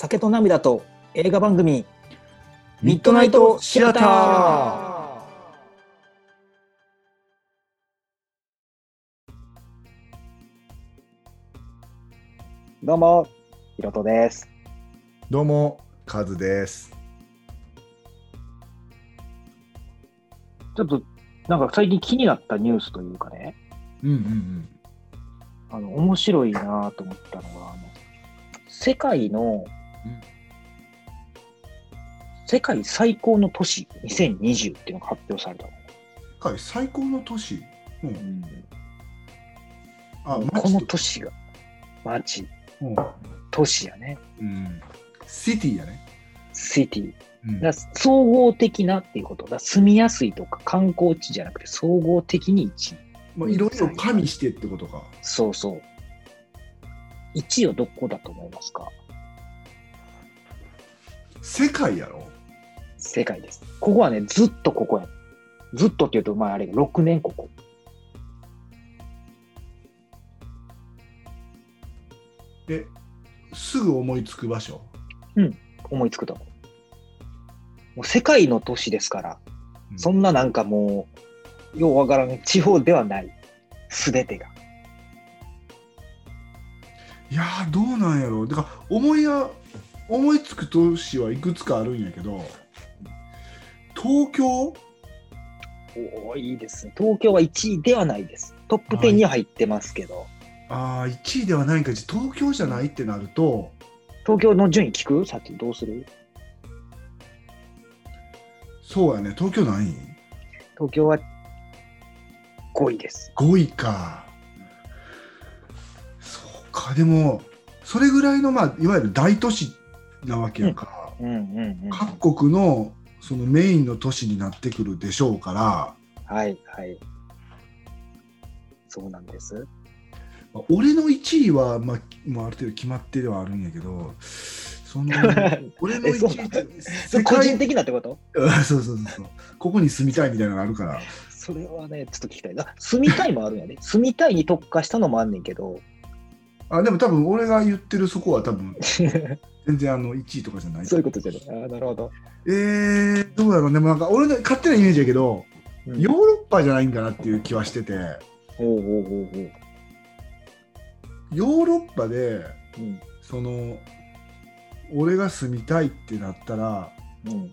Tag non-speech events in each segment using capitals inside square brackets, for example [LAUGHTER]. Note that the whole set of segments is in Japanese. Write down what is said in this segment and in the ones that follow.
酒と涙と映画番組ミッドナイトシアターどうもひろとですどうも、カズです。ちょっとなんか最近気になったニュースというかねうんうんうん。あの面白いなと思ったのがあの世界の、うん世界最高の都市2020っていうのが発表されたの、世界最高の都市？うん。あ、こ街と。の都市が街。うん。都市やね。うん。シティやね。シティ。うん。だ総合的なっていうこと。だ住みやすいとか観光地じゃなくて総合的に1位まあ、いろいろ加味してってことか。そうそう。1位はどこだと思いますか？世界やろ？世界です。ここはねずっとここや。ずっとっていうとまああれが6年ここ。え、すぐ思いつく場所？思いつくと。思うもう世界の都市ですから、うん。そんななんかもうようわからん地方ではない。全てが。いやー、どうなんやろ。だから、思いや、思いつく都市はいくつかあるんやけど、東京？おおいいですね。東京は1位ではないです。トップ10には入ってますけど。ああ、1位ではないんか、東京じゃないってなると、東京の順位聞く？さっきどうする？そうやね、東京何位東京は5位です。5位か。そうか、でも、それぐらいの、まあ、いわゆる大都市なわけやから、うんうんうん。各国のそのメインの都市になってくるでしょうから、はいはい。そうなんです。まあ俺の1位は、まあ、もうある程度決まってではあるんやけど、その [LAUGHS] 俺のえそう1位個人的なってこと？そうそうそうここに住みたいみたいなのがあるからそれはね、ちょっと聞きたいな。住みたいもあるんやね。住みたいに特化したのもあんねんけど。あでも多分俺が言ってるそこは多分 [LAUGHS] 全然あの1位とかじゃないそういうことじゃない。ああ、なるほど。えー、どうやろうね、でもなんか俺の勝手なイメージやけど、うんヨーロッパじゃないんかなっていう気はしてて、おうおうおうおうヨーロッパで、うんその、俺が住みたいってなったら、うん。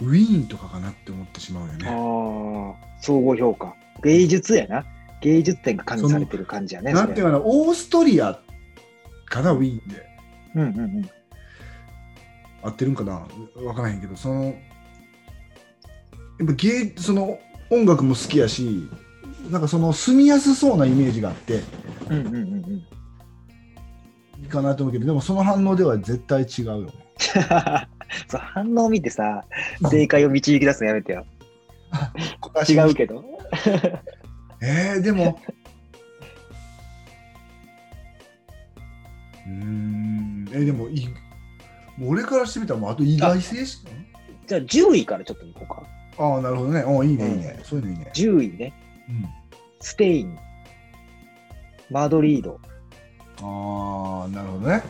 ウィーンとかかなって思ってしまうよね。ああ、総合評価。芸術やな。芸術点が加味されてる感じやね。なんていうかな、オーストリアかな、ウィーンで。うんうんうん。合ってるんかなわからへんけど、その、やっぱ芸、その音楽も好きやし、なんかその住みやすそうなイメージがあって、うんうんうんうん。いいかなと思うけど、でもその反応では絶対違うよね。[LAUGHS] そう反応を見てさ、正解を導き出すのやめてよ。[LAUGHS] 違うけど。えー、でも。うーん、えーでもい俺からしてみたらもうあと意外性しじゃあ10位からちょっといこうか。ああ、なるほどね。おいいね、いいね。そういうのいいね。10位ね。うん、スペイン、マドリード、ああ、なるほどね。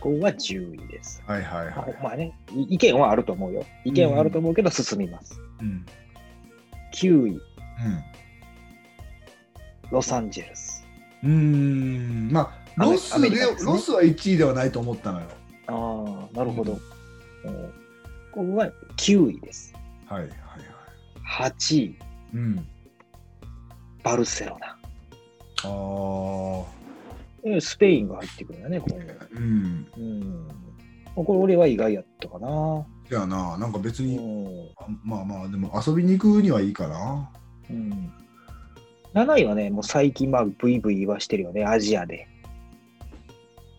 ここが10位です。はいはいはい。まあね、い意見はあると思うよ。意見はあると思うけど進みます。うん。9位、うロサンゼルス。ん。うーん。まあ、ロスで、ねロスは1位ではないと思ったのよ。ああ、なるほど。うんここが9位です。はいはいはい。8位、うん。バルセロナ。ああ。えスペインが入ってくるんだね、ここに。うん。うん。これ俺は意外やったかな。じゃあな、なんか別うに、まあまあ、でも遊びに行くにはいいかな。うん、7位はね、もう最近、まあ、ブイブイ言わしてるよね、アジアで。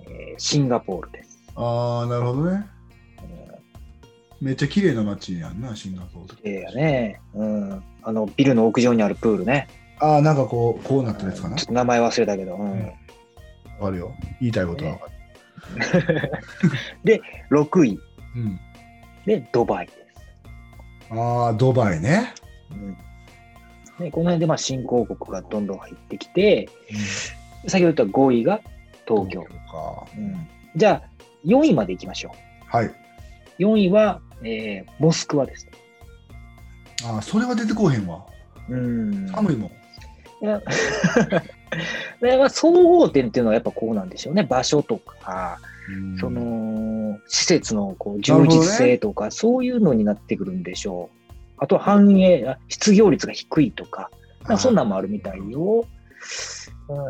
えーシンガポールです。ああ、なるほどね。うんめっちゃ綺麗な街やんな、シンガポール。ええやね。うん。あの、ビルの屋上にあるプールね。ああ、なんかこう、こうなってるやつかなちょっ。と名前忘れたけど。うん。うんわかるよ。言いたいことはわかる。[LAUGHS] で、6位。うん。で、ドバイです。ああ、ドバイね。うんでこの辺でまあ新興国がどんどん入ってきて、先ほど言った5位が東京。か。うんじゃあ、4位まで行きましょはい。う。4位は、えーモスクワです。あーそれは出てこうへんわ。うん。寒いもん。[LAUGHS] 総合点っていうのはやっぱこうなんでしょうね。場所とか、うんその、施設のこう充実性とか、そういうのになってくるんでしょう。あとは繁栄、あ失業率が低いとか、まあ、そんなんもあるみたいよ。うん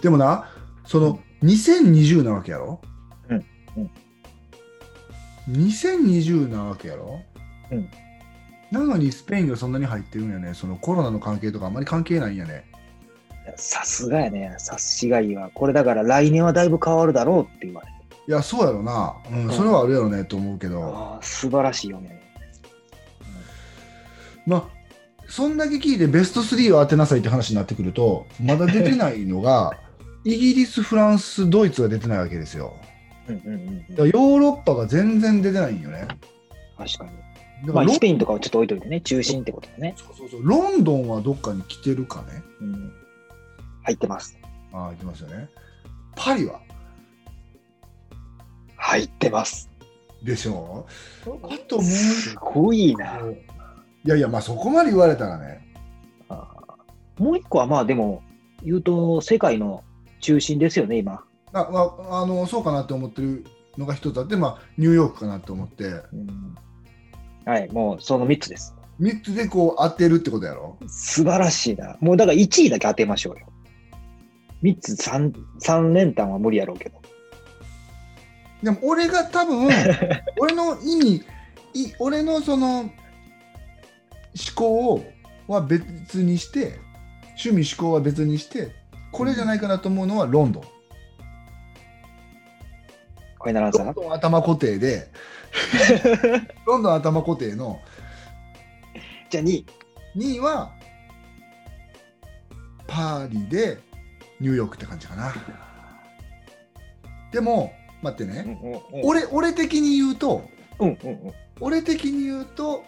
でもな、その2020なわけやろ？うんうん2020なわけやろ？うんなのにスペインがそんなに入ってるんやね。そのコロナの関係とかあんまり関係ないんやね。さすがやね、察しがいいわ。これだから来年はだいぶ変わるだろうって言われて。いや、そうやろな。うん、うんそれはあるやろねと思うけど。素晴らしいよね。まあ、そんだけ聞いてベスト3を当てなさいって話になってくると、まだ出てないのが、[LAUGHS] イギリス、フランス、ドイツが出てないわけですよ。うんうんうんうんだからヨーロッパが全然出てないんよね。確かに。だかまあ、スペインとかはちょっと置いといてね、中心ってことだね。そうそうそうロンドンはどっかに来てるかね。うん、入ってます。ああ、行きますよね。パリは？入ってます。でしょ？あともうすごいな。いやいや、まあそこまで言われたらね。もう一個はまあでも、言うと世界の中心ですよね、今。あまあ、あのそうかなって思ってるのが一つあって、まあ、ニューヨークかなと思って、うんはい、もうその3つです。3つでこう当てるってことやろ？素晴らしいな。もうだから1位だけ当てましょうよ。3つ 3, 3連単は無理やろうけど。でも俺が多分 [LAUGHS] 俺の意味い俺のその思考は別にして趣味思考は別にしてこれじゃないかなと思うのはロンドン。ファイナルアンサーロンドン頭固定で [LAUGHS] ロンドン頭固定のじゃあ2位。2位はパリでニューヨークって感じかな。でも待ってね、うんうんうん俺俺的に言うとうんうんうん俺的に言うと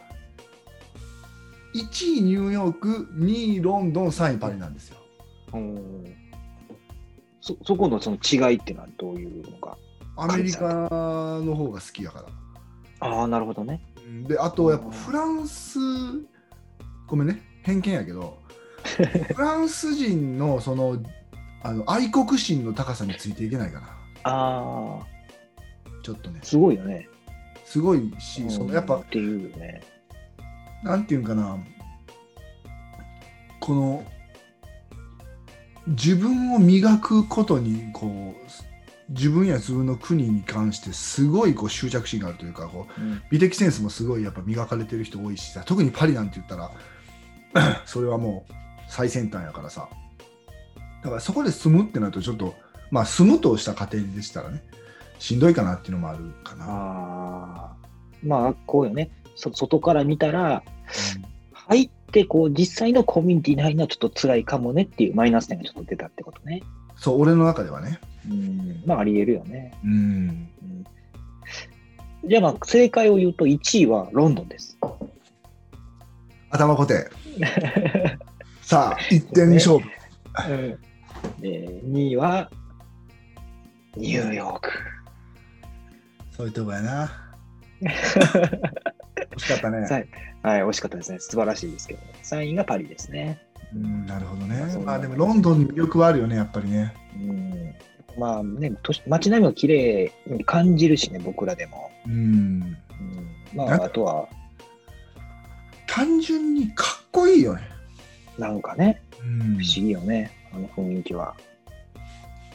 1位ニューヨーク2位ロンドン3位パリなんですよ。うんそそこのその違いってのはどういうのか。アメリカの方が好きやから。ああ、なるほどね。うんであとやっぱフランスごめんね偏見やけど [LAUGHS] フランス人のそのあの愛国心の高さについていけないかなああ、ちょっとね。すごいよね。すごいし、そのやっぱっていうよね。なんていうんかな。この自分を磨くことにこう自分や自分の国に関してすごいこう執着心があるというかこううん。美的センスもすごいやっぱ磨かれてる人多いしさ特にパリなんて言ったら [CLEARS THROAT] それはもう最先端やからさ。だからそこで住むってなるとちょっとまあ住むとした家庭でしたらねしんどいかなっていうのもあるかな。ああ、まあ、こうよね。そ外から見たら、入って、こう、実際のコミュニティに入るのはちょっと辛いかもねっていうマイナス点がちょっと出たってことね。そう俺の中ではね。うん、まあ、あり得るよね。うんうんじゃあ、まあ、正解を言うと1位はロンドンです。頭固定 [LAUGHS] さあ一点勝負。で2位はニューヨーク。そういうとこやな。[LAUGHS] 惜しかったね。はい、はい、惜しかったですね。素晴らしいですけど、3位がパリですね。うん、なるほどね。まあでもロンドンに魅力はあるよね、やっぱりね。うん、まあね、都市街並みが綺麗に感じるしね、僕らでも。うん。うん、まあ、あとは、単純にかっこいいよね。なんかね、うん不思議よね、あの雰囲気は。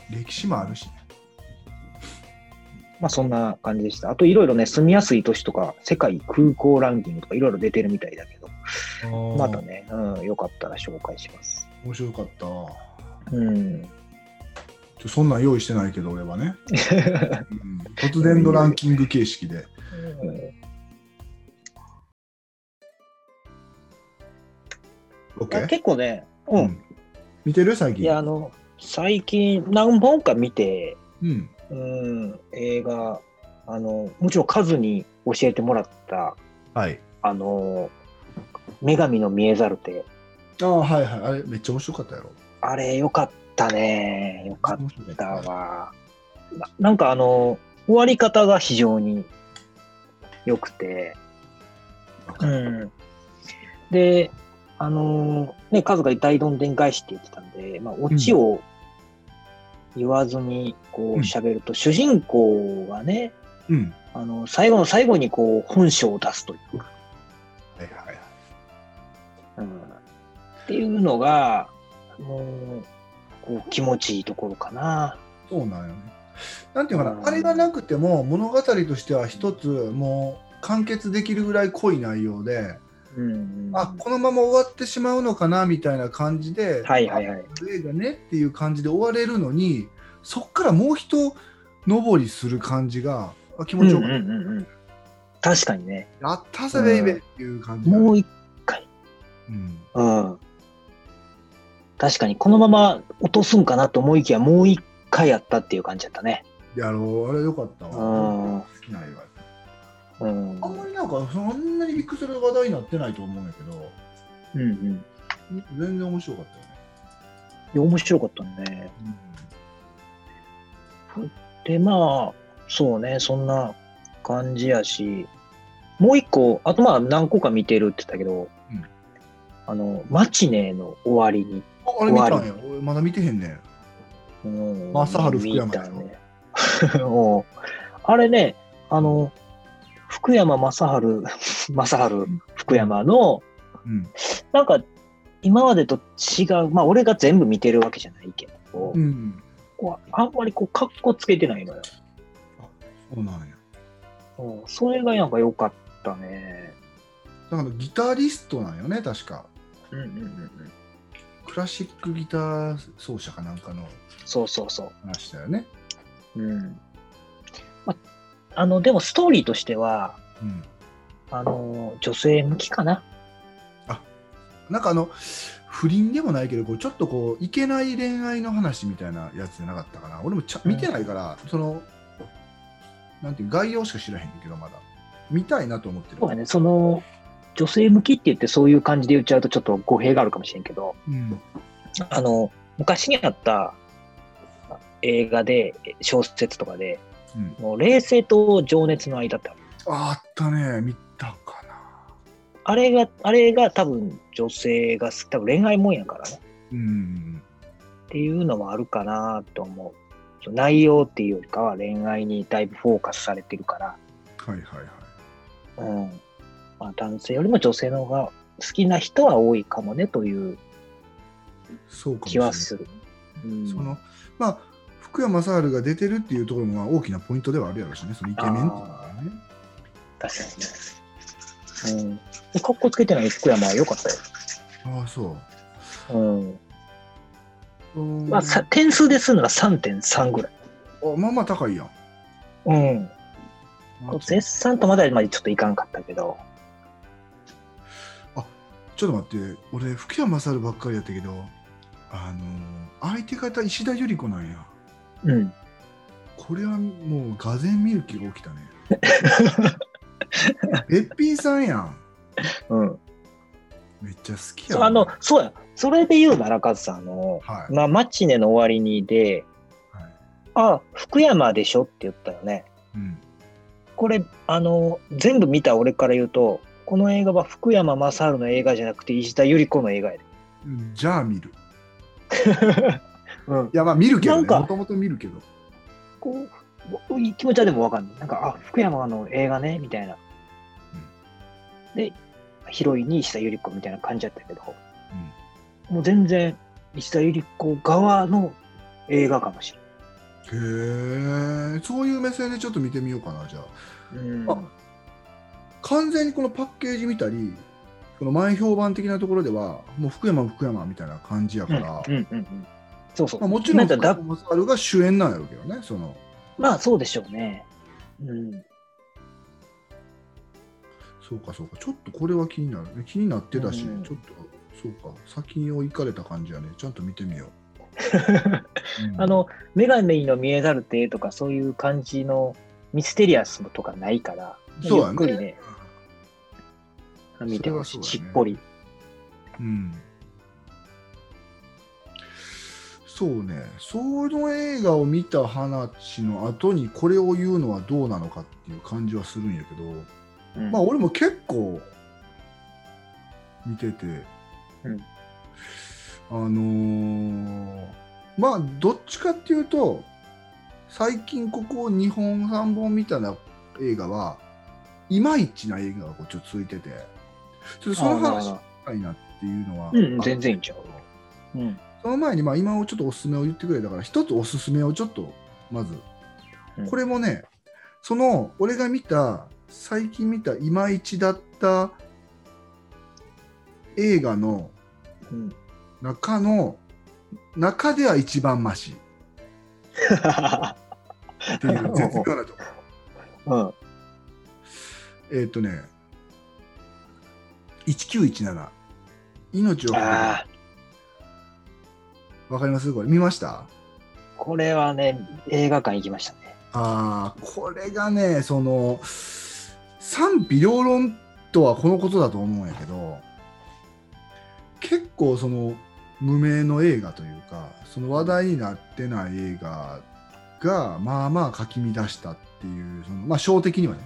歴史もあるしね。まあ、そんな感じでした。あと、いろいろね、住みやすい都市とか、世界空港ランキングとか、いろいろ出てるみたいだけど、またね、うん、よかったら紹介します。面白かった。うん。ちょそんなん用意してないけど、俺はね。[LAUGHS] うん突然のランキング形式で。あ OK? 結構ね、う。うん見てる？最近。いや、あの、最近何本か見て、うん。うん、映画、あの、もちろん数に教えてもらった、はい。あの、女神の見えざる手。ああ、はいはい。あれ、めっちゃ面白かったやろ。あれ、よかったね。よかったわ。ななんかあの、終わり方が非常に良くて、うん。で、あのーね、カズが大どんでん返しって言ってたんで、まあ、オチを言わずに、こう、うん喋ると、主人公がね、うん。あの、最後の最後に、こう、本性を出すというか、はいはいはい。うん。っていうのが、もう、こう、気持ちいいところかな。そうなんよね。なんていうかうんな、あれがなくても物語としては一つもう完結できるぐらい濃い内容で、うん。あこのまま終わってしまうのかなみたいな感じで、はいはいはい。映画ねっていう感じで終われるのに、そっからもう一登りする感じがあ気持ちよかった。うんうんうんうん。確かにね。やったぜ、ベイベーっていう感じがもう一回。うんうん。確かに、このまま落とすんかなと思いきや、もう一回やったっていう感じだったね。やろう、あれよかったわ。うん好きな映画うん。あんまりなんかそんなにビッグスル話題になってないと思うんやけど、うんうん。全然面白かったよね。いや面白かったね。で、まあ、そうね、そんな感じやし、もう一個、あとまあ何個か見てるって言ったけど、うんあの、マチネの終わりに、ああれ見たん終や。俺まだ見てへんねん。うん正治福山見たね。[LAUGHS] あれね、あの、福山雅治、[LAUGHS] 正治福山の、うん。なんか、今までと違う、まあ俺が全部見てるわけじゃないけど、うん。こうあんまりこう、かっこつけてないのよ。そうなんや。うんそれがなんか良かったね。だからギタリストなんよね、確か。うんうんうんうん。クラシックギター奏者かなんかのそうそうそ話だよね。う。うん。ま、あの、でもストーリーとしては、うん。あの、女性向きかな。なんかあの、不倫でもないけど、こうちょっとこう、いけない恋愛の話みたいなやつじゃなかったかな。俺もちゃ見てないから、その、なんていう概要しか知らへんけど、まだ。見たいなと思ってる。そうだね、その、女性向きって言ってそういう感じで言っちゃうとちょっと語弊があるかもしれんけど、うん。あの、昔にあった映画で、小説とかで、うん、もう冷静と情熱の間ってあるああったね、見たかな。あれが、あれが多分女性が好き、多分恋愛もんやからね。うん。っていうのもあるかなと思う。内容っていうよりかは恋愛にだいぶフォーカスされてるから、はいはいはい。うん。まあ、男性よりも女性の方が好きな人は多いかもねというそうかもしれない気はする。うん、そのまあ福山雅治が出てるっていうところもまあ大きなポイントではあるやろうしね、そのイケメンっていうのがね。確かにね。うん。かっこつけてない福山は良かったよ。ああ、そう。うん。うんまあ、さ点数でするのが3.3ぐらい。あまあまあ高いやん。うん。あ絶賛とまではまでちょっといかんかったけど。ちょっと待って、俺、福山雅治ばっかりやったけど、あのー相手方、石田ゆり子なんや。うん。これはもう、がぜん見る気が起きたね。[LAUGHS] べっぴんさんやん。うん。めっちゃ好きやそうあの、そうや。それで言うなら、カズさん、あの、はい。まあ、マチネの終わりにで、はいあ、福山でしょって言ったよね。うん、これ、あの、全部見た俺から言うと、この映画は福山雅治の映画じゃなくて石田ゆり子の映画やで。じゃあ見る。[LAUGHS] うん。いや、まあ見るけど、ね、もともと見るけど。こう、気持ちはでもわかんない。なんか、あ、福山の映画ね、みたいな。で、ヒロインに石田ゆり子みたいな感じだったけど、もう全然石田ゆり子側の映画かもしれない。へえ、そういう目線でちょっと見てみようかな、じゃあ。うんあ完全にこのパッケージ見たり、この前評判的なところでは、もう福山、福山みたいな感じやうんから、うんうんうん。そうそう。まあ、もちろん福なんかだ山雅治が主演なんやろうけどね、その。まあそうでしょうね。うん。そうか、そうか、ちょっとこれは気になるね。気になってたし、うんちょっと、そうか、先を行かれた感じやね。ちゃんと見てみよう。[LAUGHS] うんあの、女神の見えざる手とかそういう感じのミステリアスとかないから、そうやねゆっくりね、見てほしい、ねしっぽり。うん。そうね、その映画を見た話の後にこれを言うのはどうなのかっていう感じはするんやけど、うん。まあ俺も結構見てて、うん。あのーまあどっちかっていうと最近ここ2本3本見たな映画はいまいちな映画がこうちょっと続いててちょっとその話しあたいなっていうのは、うん、あ全然いいんちゃう？うん。その前に、まあ、今をちょっとおすすめを言ってくれたから、一つおすすめをちょっと、まずうん。これもね、その、俺が見た、最近見たいまいちだった映画のうん、中の、中では一番マシっていう [LAUGHS] 絶妙なとこ。うん。えっ、とね、1917、命をああ、わかります？これ見ました？これはね、映画館行きましたね。ああ、これがね、その、賛否両論とはこのことだと思うんやけど、結構その、無名の映画というか、その話題になってない映画が、まあまあかき乱したっていう、そのまあ、小的にはね、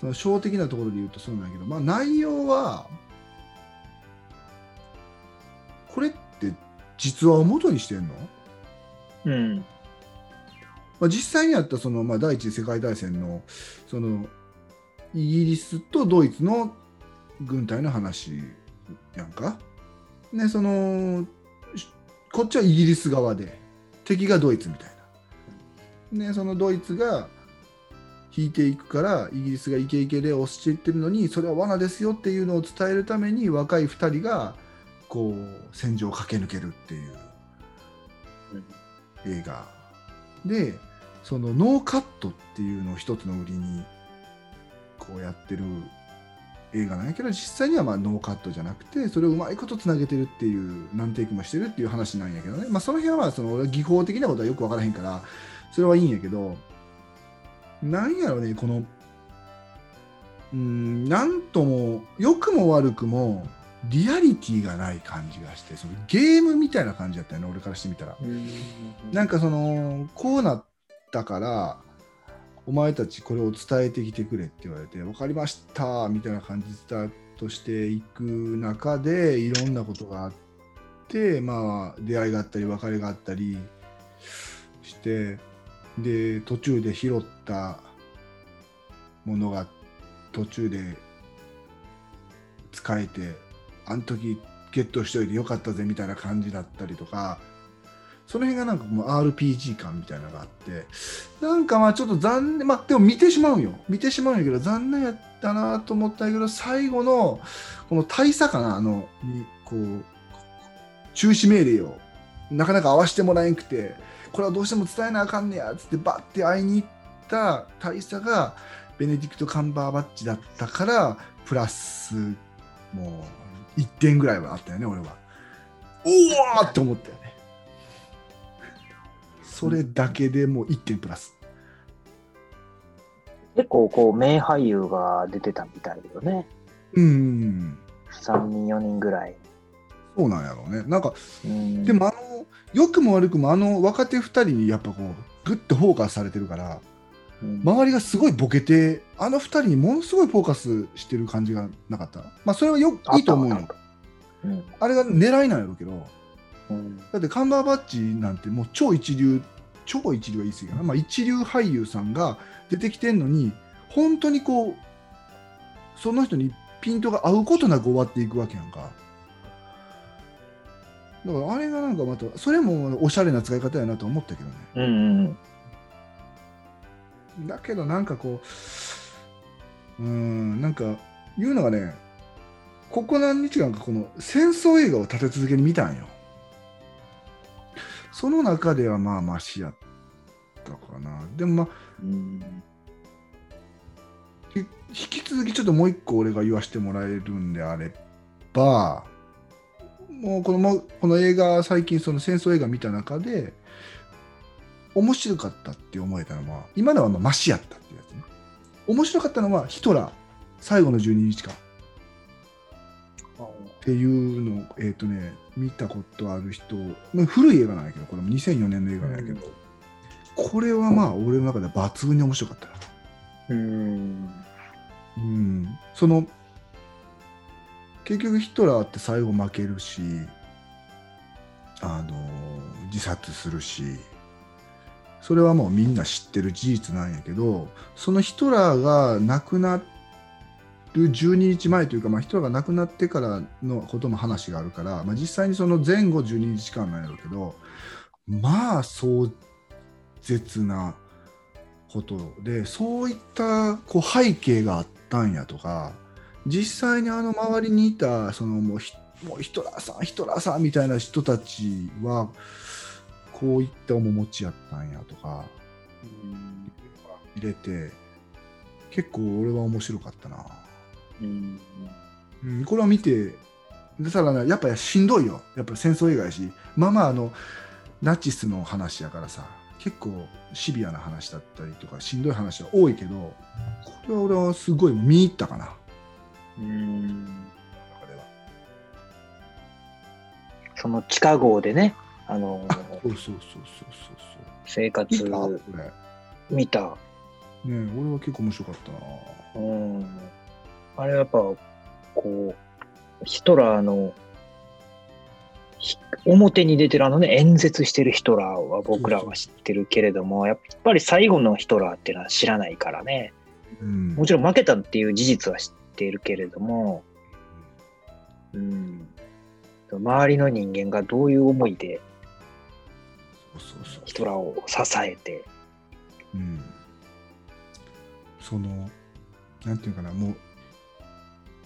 その小的なところで言うとそうなんだけど、まあ内容は、これって実話を元にしてんの？うん。まあ、実際にあったその、まあ、第一次世界大戦のそのイギリスとドイツの軍隊の話やんか？ね、そのしこっちはイギリス側で敵がドイツみたいな。ね、そのドイツが引いていくからイギリスがイケイケで押していってるのにそれは罠ですよっていうのを伝えるために若い2人がこう戦場を駆け抜けるっていう映画。でそのノーカットっていうのを一つの売りにこうやってる映画なんやけど実際にはまあノーカットじゃなくてそれをうまいことつなげてるっていう何テイクもしてるっていう話なんやけどね、まあ、その辺はまあその技法的なことはよく分からへんからそれはいいんやけどなんやろねこのうんなんとも良くも悪くもリアリティがない感じがしてそのゲームみたいな感じだったよね俺からしてみたら。なんかそのこうなったからお前たちこれを伝えてきてくれって言われて分かりましたみたいな感じでスタートしていく中でいろんなことがあってまあ出会いがあったり別れがあったりしてで途中で拾ったものが途中で使えてあの時ゲットしといてよかったぜみたいな感じだったりとかその辺がなんかもう RPG 感みたいなのがあってなんかまあちょっと残念まあでも見てしまうよ。見てしまうんやけど残念やったなと思ったけど最後のこの大佐かなあのにこう中止命令をなかなか合わせてもらえんくてこれはどうしても伝えなあかんねやつってバッて会いに行った大佐がベネディクト・カンバーバッチだったからプラスもう1点ぐらいはあったよね俺は。おおって思ったよね。それだけでもう1点プラス。結構こう名俳優が出てたみたいだよね。うん。3人4人ぐらい。そうなんやろうね。なんか、うん、でもあの、良くも悪くもあの若手2人にやっぱこう、ぐっとフォーカスされてるから、うん、周りがすごいボケて、あの2人にものすごいフォーカスしてる感じがなかった？まあ、それはよいいと思うよあっ。たうんあれが狙いなんやろうけど、うんだってカンバーバッチなんてもう超一流、超一流は言い過ぎかな。まあ、一流俳優さんが出てきてんのに、本当にこう、その人にピントが合うことなく終わっていくわけやんか。だからあれがなんかまた、それもおしゃれな使い方やなと思ったけどね。うんうんだけどなんかこう、うーん、なんか言うのがね、ここ何日間かこの戦争映画を立て続けに見たんよ。その中ではまあマシやったかな。でもまあ、引き続きちょっともう一個俺が言わせてもらえるんであれば、もうこのこの映画、最近その戦争映画見た中で、面白かったって思えたのは、今のはまあマシやったっていうやつね。面白かったのはヒトラー、最後の12日間。っていうのを、えっ、とね、見たことある人、まあ、古い映画なんやけど、これも2004年の映画なんやけど、これはまあ、俺の中では抜群に面白かったな。うん。うん、その結局ヒトラーって最後負けるしあの自殺するしそれはもうみんな知ってる事実なんやけどそのヒトラーが亡くなる12日前というか、まあ、ヒトラーが亡くなってからのことも話があるから、まあ、実際にその前後12日間なんやろうけどまあ壮絶なことでそういったこう背景があったんやとか実際にあの周りにいたそのもうヒトラーさんヒトラーさんみたいな人たちはこういった面持ちやったんやとか入れて結構俺は面白かったな、うん。うん、これは見てでただねやっぱしんどいよ。やっぱ戦争映画やし。まあまああのナチスの話やからさ結構シビアな話だったりとかしんどい話は多いけどこれは俺はすごい見入ったかな。うん。中では。その地下壕でね、あの、そうそうそうそうそう生活そう見た。ねえ俺は結構面白かったなうん。あれやっぱ、こう、ヒトラーの、ひ表に出てるあのね、演説してるヒトラーは僕らは知ってるけれども、やっぱり最後のヒトラーっていうのは知らないからね。うんもちろん負けたっていう事実は知っているけれども、うん。周りの人間がどういう思いでそうそうそう。ヒトラーを支えて、うん、そのなんていうかなもう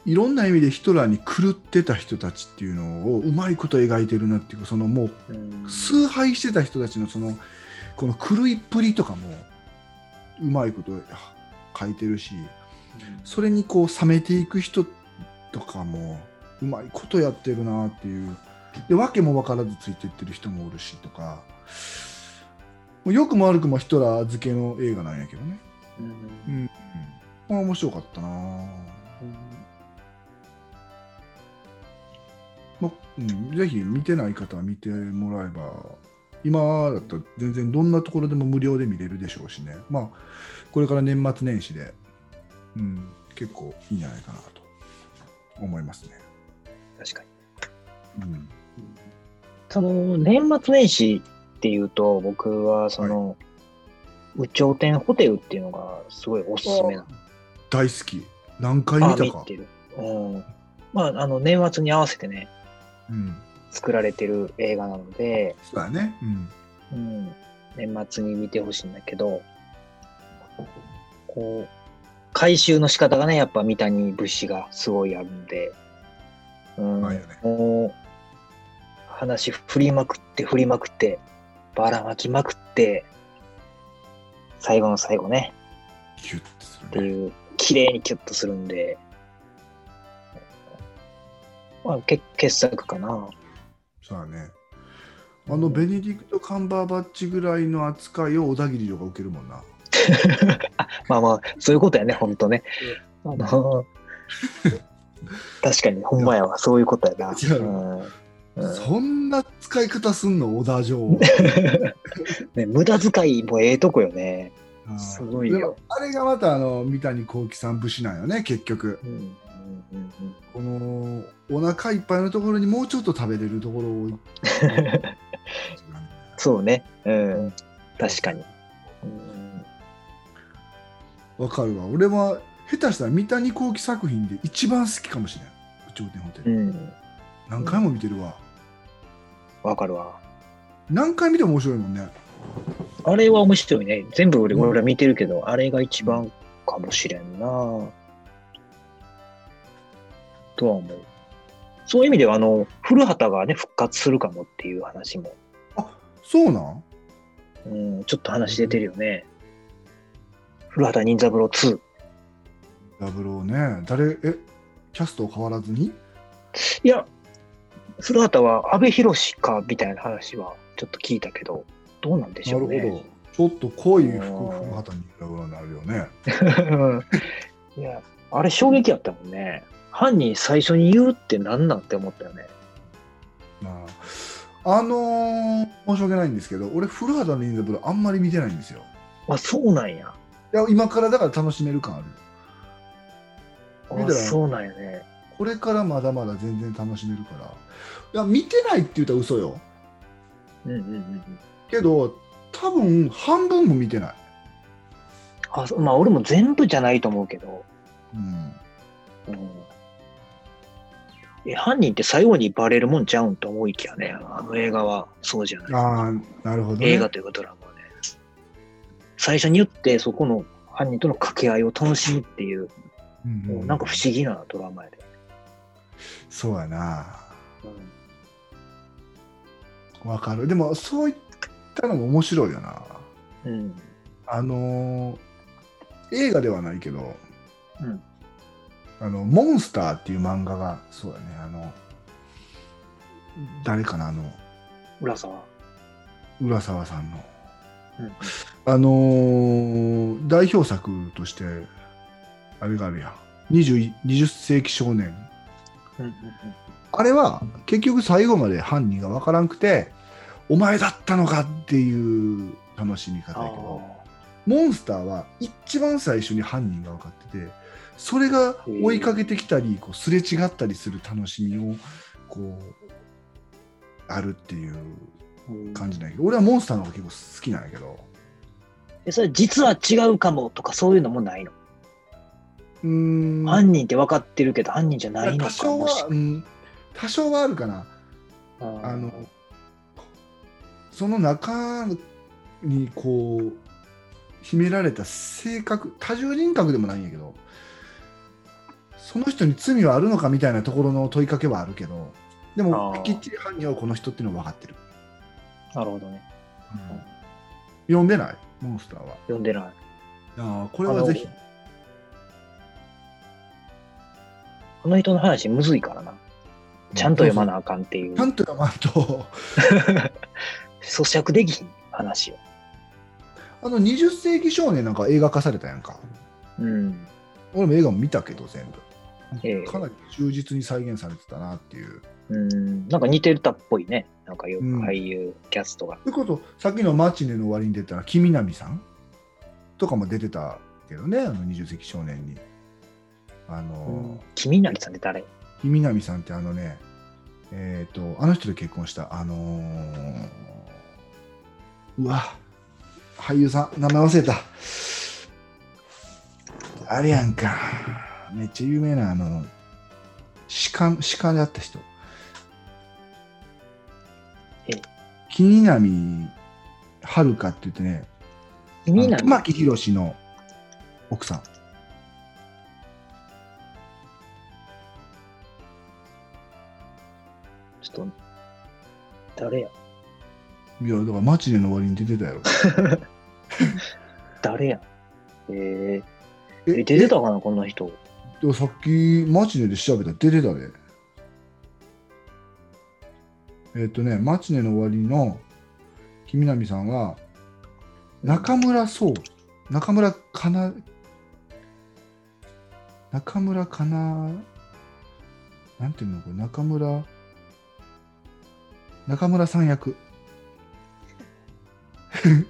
いろんな意味でヒトラーに狂ってた人たちっていうのをうまいこと描いてるなっていうかそのもううん。崇拝してた人たちのそのこの狂いっぷりとかもうまいこと書いてるしそれにこう冷めていく人とかもうまいことやってるなっていう。で訳も分からずついていってる人もおるしとかよくも悪くもヒトラー付けの映画なんやけどね。うん。うん、これ面白かったな。まうん、ぜひ見てない方は見てもらえば今だったら全然どんなところでも無料で見れるでしょうしね。まあこれから年末年始で、うん、結構いいんじゃないかなと思いますね。確かに。うん、その年末年始っていうと、僕はその、有頂天ホテルっていうのがすごいおすすめなの。大好き何回見あたか。見てる。うん。まあ、あの、年末に合わせてね、うん、作られてる映画なので、そうだね。うんうん、年末に見てほしいんだけど、こう、回収の仕方がね、やっぱ三谷節がすごいあるんで、うん、ねもう、話振りまくって振りまくって、ばらまきまくって、最後の最後ね、キュッてすってるね。いう、綺麗にキュッとするんで、まあ、け傑作かな。そうだね。あのベネディクト・カンバーバッチぐらいの扱いを小田切城が受けるもんな。[LAUGHS] まあまあ、そういうことやね、ほんとね。あの、確かに、ほんまやわ、そういうことやな。[LAUGHS] うんそんな使い方すんの？小田城。[LAUGHS] ね、無駄遣いもええとこよね。うんすごいよあれがまたあの三谷幸喜さん節なんよね結局うんうんこのお腹いっぱいのところにもうちょっと食べれるところを [LAUGHS] そうね。うん。確かに。うんわかるわ俺は下手したら三谷幸喜作品で一番好きかもしれない「頂点ホテうル」ん。何回も見てるわわかるわ。何回見ても面白いもんねあれは面白いね。全部俺俺ら見てるけど、あれが一番かもしれんな。とは思う。そういう意味では、あの、古畑がね、復活するかもっていう話も、そうなん？うん、ちょっと話出てるよね。古畑任三郎2。ダブルね誰？えキャスト変わらずに？いや、古畑は阿部寛かみたいな話はちょっと聞いたけど、どうなんでしなるょうね。ほどちょっと濃い服うん古畑になるよね [LAUGHS] いや、あれ衝撃やったもんね。犯人最初に言うって何なんて思ったよね。まあ、あのー申し訳ないんですけど、俺、古畑任三郎あんまり見てないんですよ。あ、そうなんや。いや、今からだから楽しめる感ある。見あそうなんやね。これからまだまだ全然楽しめるから。いや、見てないって言ったら嘘よ。うんうんうんうん。けど、多分半分も見てない。あそまあ、俺も全部じゃないと思うけど。うん。うん、え、犯人って最後にバレるもんちゃうんと思いきやね。あの映画はそうじゃない。ああ、なるほど、ね。映画というかドラマはね。最初に言って、そこの犯人との掛け合いを楽しむっていう、うんうんもうなんか不思議なドラマやで。そうやな。うんわかる。でも、そういったのも面白いよな。うん。あのー映画ではないけど、うん。あの、モンスターっていう漫画が、そうだね、あの、誰かな、あの、浦沢。浦沢さんの。うん。あのー代表作として、あれがあるやん。20, 20世紀少年。うんうんあれは結局最後まで犯人がわからんくて、お前だったのかっていう楽しみ方あやけど、モンスターは一番最初に犯人が分かってて、それが追いかけてきたり、こうすれ違ったりする楽しみを、こう、あるっていうー感じなんやけど、俺はモンスターの方が結構好きなんやけど、え、それ実は違うかもとかそういうのもないの、うーん、犯人って分かってるけど犯人じゃないのか多少は、うん、多少はあるかな。あの、その中にこう、秘められた性格、多重人格でもないんやけど、その人に罪はあるのかみたいなところの問いかけはあるけど、でもきっちり犯人はこの人っていうのは分かってる。なるほどね。読んでない？モンスターは。読んでない。ああ、これはぜひ。この人の話むずいからな。ちゃんと読まなあかんっていうちゃ。んと読まんと、[LAUGHS] 咀嚼できひん話を。あの20世紀少年なんか映画化されたやんか。うん。俺も映画も見たけど全部。ええかなり忠実に再現されてたなっていう。うん。なんか似てたっぽいね。なんかよくうん俳優、キャストが。ということさっきのマチネの終わりに出た君南さんとかも出てたけどね、あの20世紀少年に。あの、君成さんって誰？君南さんってあのね、えっ、と、あの人と結婚した、あのーうわ、俳優さん、名前忘れた。あれやんか。めっちゃ有名な、あの、鹿、鹿であった人。え君南遥かって言ってね、玉木宏の奥さん。ちょっと、誰やいや、だからマチネの終わりに出てたやろ。[LAUGHS] 誰やええー、え、出てたかなこんな人。でもさっきマチネで調べたら出てたで。えっ、とね、マチネの終わりの君南さんは、中村壮、中村かな、中村かな、なんていうのこれ、中村、中村さん役。[LAUGHS]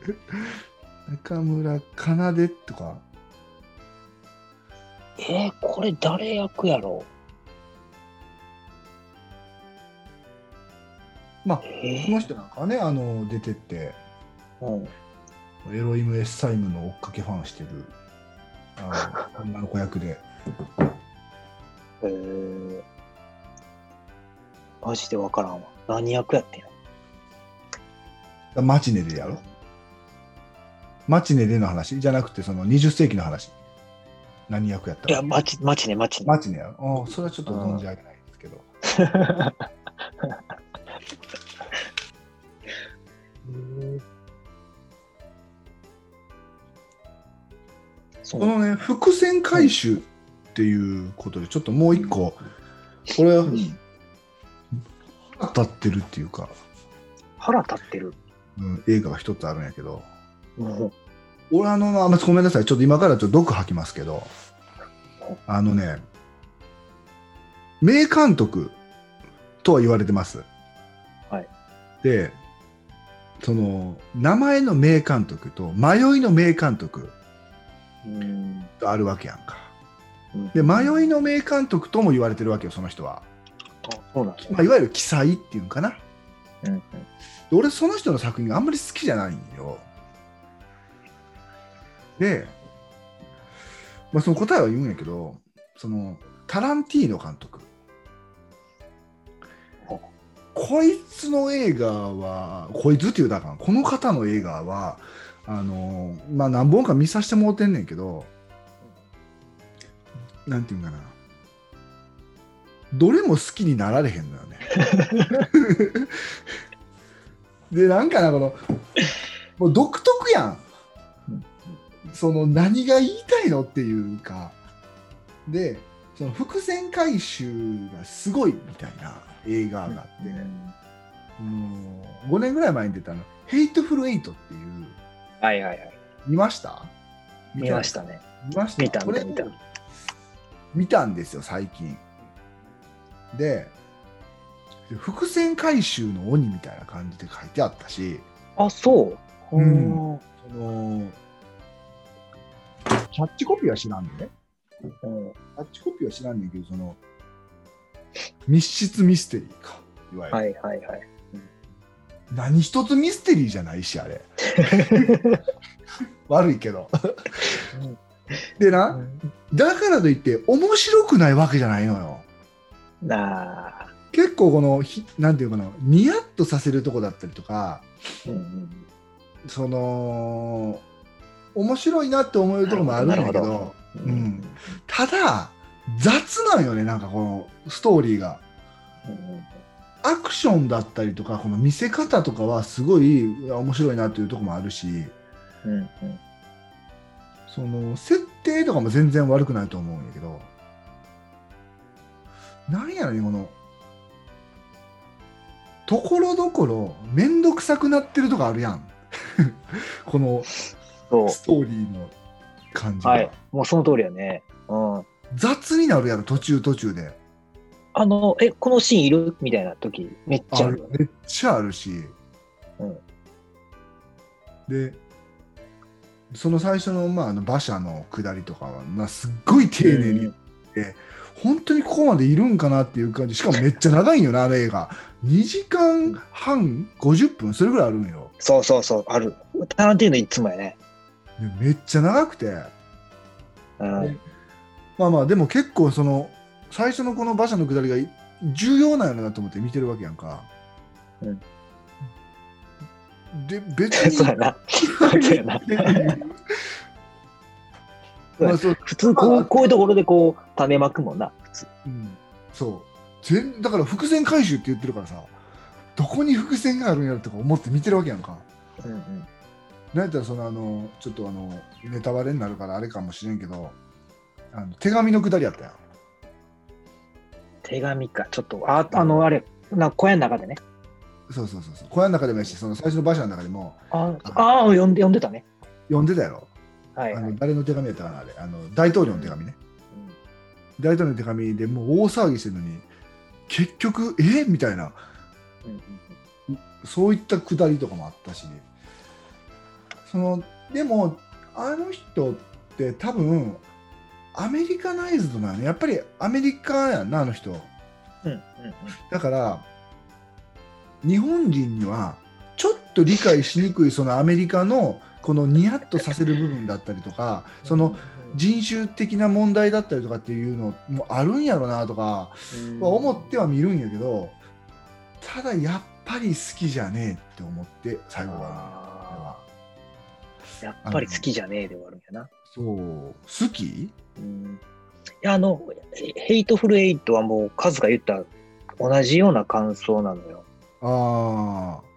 中村かなでとか、えー、これ誰役やろまあ、えこの人なんかはね、あの、出てって、ー、うん。エロイム・エッサイムの追っかけファンしてるあの [LAUGHS] 女の子役で。えー、マジでわからんわ。何役やってんの？マチネでやろ？マチネでの話？じゃなくて、その20世紀の話。何役やったいや、マチ、マチね、マチね。マチネやろ？それはちょっと存じ上げないですけど。このね、伏線回収っていうことで、ちょっともう一個、これ、うん当たってるっていうか、腹立ってる。うん、映画が一つあるんやけど、もう俺あの、あまごめんなさい、ちょっと今からちょっと毒吐きますけど、あのね、名監督とは言われてます。でその名前の名監督と迷いの名監督うん。とあるわけやんか。うんで迷いの名監督とも言われてるわけよその人は、あそうなんねまあ、いわゆる奇才っていうんかな。うんうん。で俺その人の作品があんまり好きじゃないんよ。で、まあ、その答えは言うんやけどそのタランティーノ監督。ほこいつの映画はこいつっていうだからこの方の映画はあのまあ何本か見させてもらってんねんけどなんていうんかなどれも好きになられへんのよね。[LAUGHS] でなんかなこのもう独特やん。うんその何が言いたいのっていうか。でその伏線回収がすごいみたいな映画があって、もう5年ぐらい前に出たの「ヘイトフル・エイト」っていう。はいはいはい。見ました？見ましたね。見ました？見たこれ見た。見見たんですよ最近で伏線回収の鬼みたいな感じで書いてあったし。あ、そう。うん。ほそのキャッチコピーは知らんでね。ーうん。キャッチコピーは知らんねんけどその密室ミステリーか。いわゆる、はいはいはい。何一つミステリーじゃないしあれ。[LAUGHS] 悪いけど。でなだからといって面白くないわけじゃないのよなあ。結構このひなんていうかなニヤッとさせるとこだったりとかうんうん。その面白いなって思えるところもあるんだけどうん。ただ雑なんよねなんかこのストーリーが。うんアクションだったりとかこの見せ方とかはすごい面白いなっていうところもあるし。うんうん。その設定とかも全然悪くないと思うんやけどなんやろねこのところどころ面倒くさくなってるとこあるやん [LAUGHS] この。ストーリーの感じが、はい。もうその通りやね。うん。雑になるやろ途中途中であの、え、このシーンいる？みたいな時、めっちゃある。めっちゃあるし、うんでその最初の,、まあ、あの馬車の下りとかは、まあ、すっごい丁寧にうん本当にここまでいるんかなっていう感じしかもめっちゃ長いんよなあの映画2時間半50分それぐらいあるんよそうそうそう、ある。タランティーノいつもやね。でめっちゃ長くてうん。まあまあでも結構その最初のこの馬車の下りが重要なんやろなと思って見てるわけやんか、うんで別にな。[LAUGHS] そうやな。[LAUGHS] [LAUGHS] まあそう。普通こう、こういうところでこう、種まくもんな、普通。うん、そう。全だから伏線回収って言ってるからさどこに伏線があるんやろとか思って見てるわけやんか。うんうん。なんやったらそのあのちょっとあのネタバレになるからあれかもしれんけどあの手紙のくだりやったやん。手紙か、ちょっと、あ、あの、あれ、な小屋の中でね。そうそうそうそう。小屋の中でもやしその最初の馬車の中でもああ、読んで、読んでたね。読んでたやろ、はい、はい。あの。誰の手紙やったかなあれ。あの大統領の手紙ね、大統領の手紙でもう大騒ぎしてるのに結局え？みたいな。うんうんそういったくだりとかもあったしそのでもあの人って多分アメリカナイズドなのやっぱりアメリカやんなあの人。うんうんうん。だから日本人にはちょっと理解しにくいそのアメリカのこのニヤッとさせる部分だったりとかその人種的な問題だったりとかっていうのもあるんやろなとかまあ思っては見るんやけどただやっぱり好きじゃねえって思って最後はやっぱり好きじゃねえで終わるんやな。そう。好き？うん、いやあの、ヘイトフルエイトはもうカズが言った同じような感想なのよ。ああむ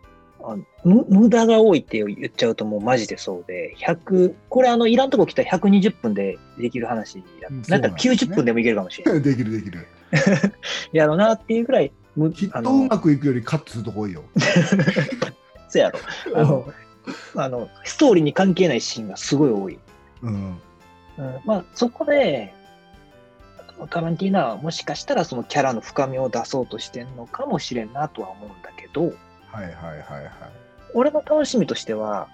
無駄が多いって言っちゃうともうマジでそうで、100、これあの、いらんとこ来たら120分でできる話や。うんなんかそうなんですね90分でもいけるかもしれない。あ [LAUGHS] できるできる [LAUGHS] やろなっていうぐらい、むきっとうまくいくよりカットするとこ多いよ [LAUGHS] そうやろ。あのあの、ストーリーに関係ないシーンがすごい多い。うんうん、まあそこでカランティーナはもしかしたらそのキャラの深みを出そうとしてんのかもしれんなとは思うんだけど、はいはいはいはいはい。俺の楽しみとしては、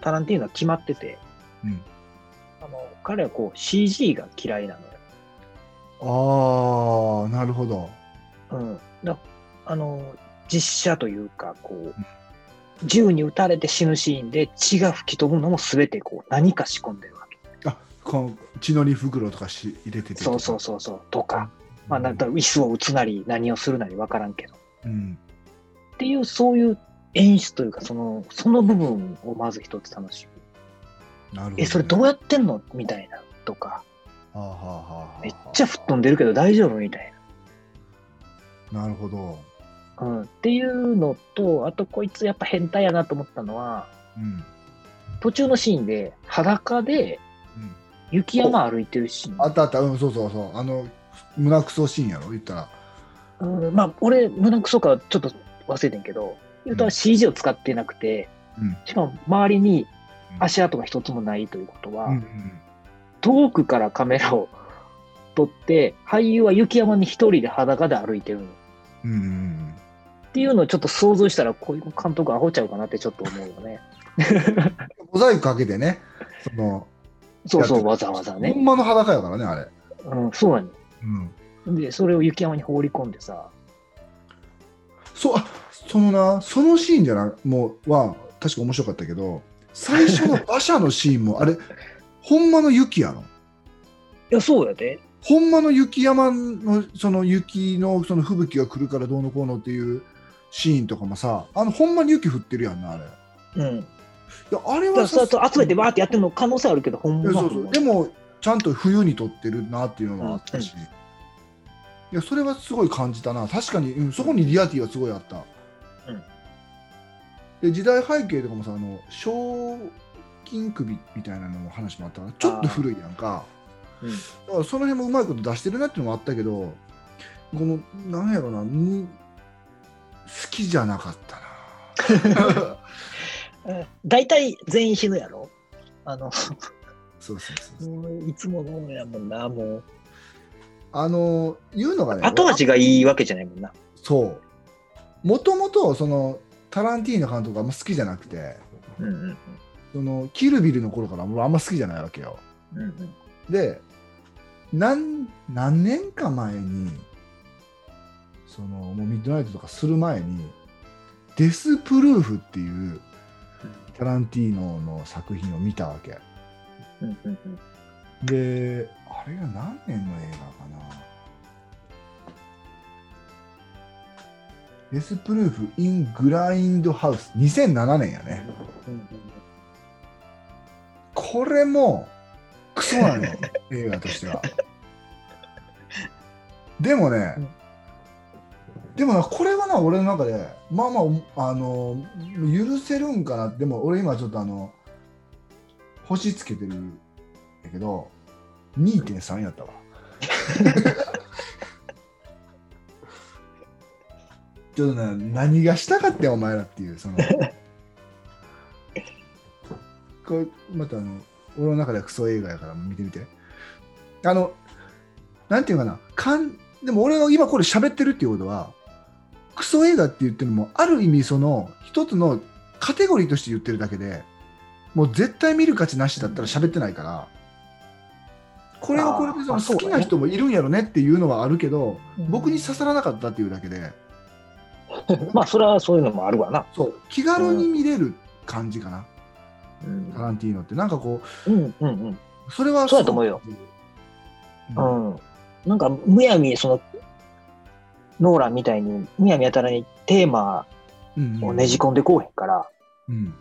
タランティーノは決まってて、うんあの彼はこう CG が嫌いなのよ。ああ、なるほど。うん、だあの実写というかこう銃に撃たれて死ぬシーンで血が吹き飛ぶのも全てこう何か仕込んでるわけ。あこの血のり袋とかし入れてて。そうそうそうそうとか、まあ、なんか椅子を打つなり何をするなり分からんけど。うん。っていうそういう演出というかそのその部分をまず一つ楽しむ。なるほど、ね。えそれどうやってんの？みたいなとかはあはあはめっちゃ吹っ飛んでるけど大丈夫？みたいなるほど。な。うん、っていうのとあとこいつやっぱ変態やなと思ったのはうん。途中のシーンで裸でうん雪山歩いてるシーン。あったあった、うん、そうそうそう。あの、胸クソシーンやろ、言ったら。うん、まあ俺胸くそかちょっと忘れてんけど言うとうん CG を使ってなくて、うんしかも周りにうん足跡が一つもないということは、うんうん。遠くからカメラを撮って俳優は雪山に一人で裸で歩いてるの。うんうんっていうのをちょっと想像したら、こういう監督アホちゃうかなってちょっと思うよね。うん。モザイクかけてね、その、そうそう、やわざわざねほ。んまの裸やからね、あれ。うん、そうやねうん。で、それを雪山に放り込んでさ、そう、あそのな、そのシーンじゃな、もう、は、確か面白かったけど、最初の馬車のシーンも、あれ、[LAUGHS] ほんまの雪やろ。いや、そうやで。ほんまの雪山の、その雪の、その吹雪が来るからどうのこうのっていうシーンとかもさ、あの、ほんまに雪降ってるやんな、あれ。いうん。や、あれはそうやって集めてバーってやってるの可能性あるけど、ほんまそうそうでもちゃんと冬に撮ってるなっていうのはあったし、うんいやそれはすごい感じたな。確かに、うん、そこにリアティはすごいあった、うん。で時代背景とかもさあの賞金首みたいなのも話もあったからちょっと古いやんか。うん。だからその辺もうまいこと出してるなっていうのもあったけどこのなんやろなむ好きじゃなかったな。う [LAUGHS] ん大体全員死ぬやろ。あの、そうそうそういつものやもんな、もう。あの言うのがね後味がいいわけじゃないもんな。そう。もともと、その、タランティーノ監督があんま好きじゃなくて、うんうんその、キルビルの頃から俺あんま好きじゃないわけよ。うんうんで、何、何年か前に、その、もうミッドナイトとかする前に、デスプルーフっていうタランティーノの作品を見たわけ。うんうんうんで、あれが何年の映画かな？デスプルーフ・イン・グラインド・ハウス。2007年やね。これも、クソなのよ、映画としては。[LAUGHS] でもね、でもな、これはな、俺の中で、まあまあ、あの、許せるんかな。でも、俺今ちょっとあの、星つけてるんだけど、2.3やったわ。[LAUGHS] ちょっとな、何がしたかってんお前らっていう、その。[LAUGHS] これ、またあの、俺の中ではクソ映画やから見てみて。あの、なんていうかな、かんでも俺が今これ喋ってるっていうことは、クソ映画って言ってるのも、ある意味その、一つのカテゴリーとして言ってるだけで、もう絶対見る価値なしだったら喋ってないから、これはこれで好きな人もいるんやろねっていうのはあるけど、うん。僕に刺さらなかったっていうだけで、[LAUGHS] まあ、それはそういうのもあるわな。そう、気軽に見れる感じかな、うん。タランティーノって。なんかこうんうんうん。う、それはそうやと思うよ。うん。うん。なんか、むやみ、その、ノーランみたいに、むやみやたらにテーマうん。をねじ込んでこうへんから、うん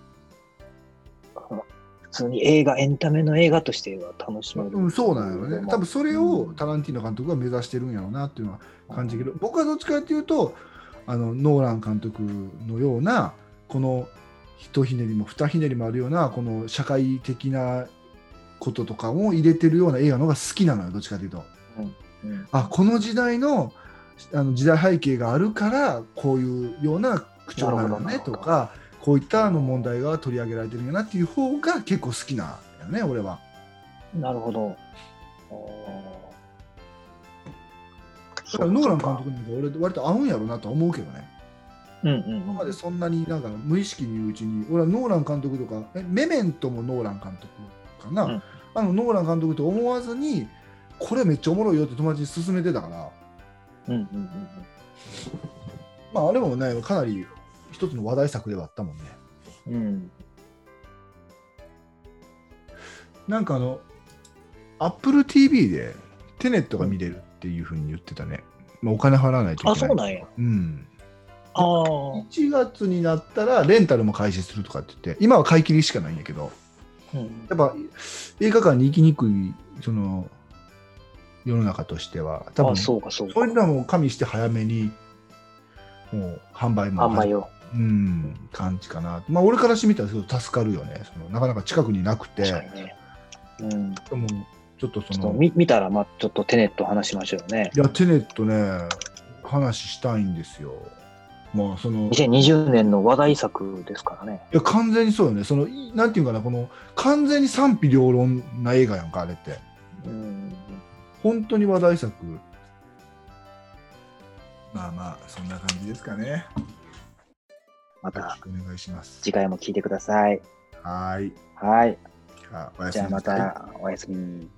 普通に映画、エンタメの映画としては楽しめる。うん、そうなんやろね。多分それをうんタランティーノ監督は目指してるんやろうなっていうのは感じるけど、僕はどっちかっていうと、あのノーラン監督のような、この一ひねりも二ひねりもあるような、この社会的なこととかも入れてるような映画の方が好きなのよ、どっちかというと。うんあこの時代のあの時代背景があるから、こういうような口調なのねとか、こういったあの問題が取り上げられてるんやなっていう方が結構好きなんよね、俺は。なるほど。だからノーラン監督なんか俺割と合うんやろうなとは思うけどね。うんうん今までそんなになんか無意識にうちに、俺はノーラン監督とか、えメメントもノーラン監督かな、うん。あのノーラン監督と思わずに、これめっちゃおもろいよって友達に勧めてたから、うんうんうん。まああれもね、かなり一つの話題作ではあったもんね。うんうんなんかあの、Apple TV でテネットが見れるっていうふうに言ってたね。まあ、お金払わないといけない。あ、そうなんや。うん。ああ。1月になったらレンタルも開始するとかって言って、今は買い切りしかないんやけど、うんやっぱ映画館に行きにくい、その、世の中としては、多分あ、そうか、そうかそういう。のも加味して早めに、もう販売もあんまよ。うん、感じかな。まあ、俺からしてみたらすごい助かるよね。そのなかなか近くになくて、ね。うん。でもちょっとその、見見たら、まあ、ちょっとテネット話しましょうよね。いや、テネットね、話したいんですよ。まあ、その、い2020年の話題作ですからね。や、完全にそうよね。その、いなんていうかな、この、完全に賛否両論な映画やんか、あれって。うん。本当に話題作。まあまあ、そんな感じですかね。またよろしくお願いします。次回も聞いてください。はーい。はい。じゃあ、おやすじゃあま。たおやすみ。